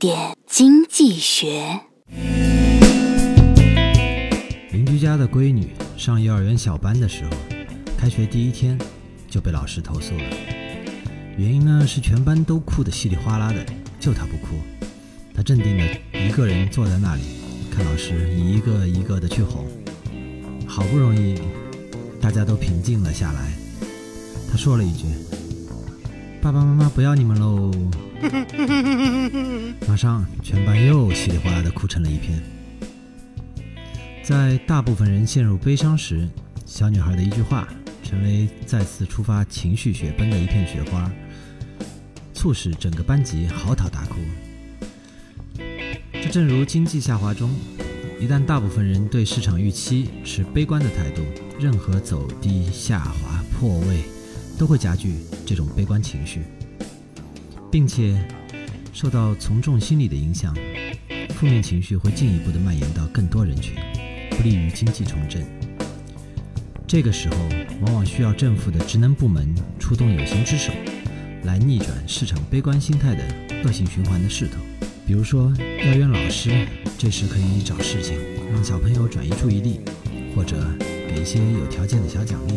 点经济学。邻居家的闺女上幼儿园小班的时候，开学第一天就被老师投诉了。原因呢是全班都哭得稀里哗啦的，就她不哭。她镇定的一个人坐在那里，看老师一个一个的去哄。好不容易大家都平静了下来，她说了一句：“爸爸妈妈不要你们喽。”马上全班又稀里哗啦的哭成了一片。在大部分人陷入悲伤时，小女孩的一句话，成为再次触发情绪雪崩的一片雪花，促使整个班级嚎啕大哭。这正如经济下滑中，一旦大部分人对市场预期持悲观的态度，任何走低、下滑、破位，都会加剧这种悲观情绪，并且受到从众心理的影响，负面情绪会进一步的蔓延到更多人群。不利于经济重振。这个时候，往往需要政府的职能部门出动有形之手，来逆转市场悲观心态的恶性循环的势头。比如说，幼儿园老师这时可以找事情让小朋友转移注意力，或者给一些有条件的小奖励。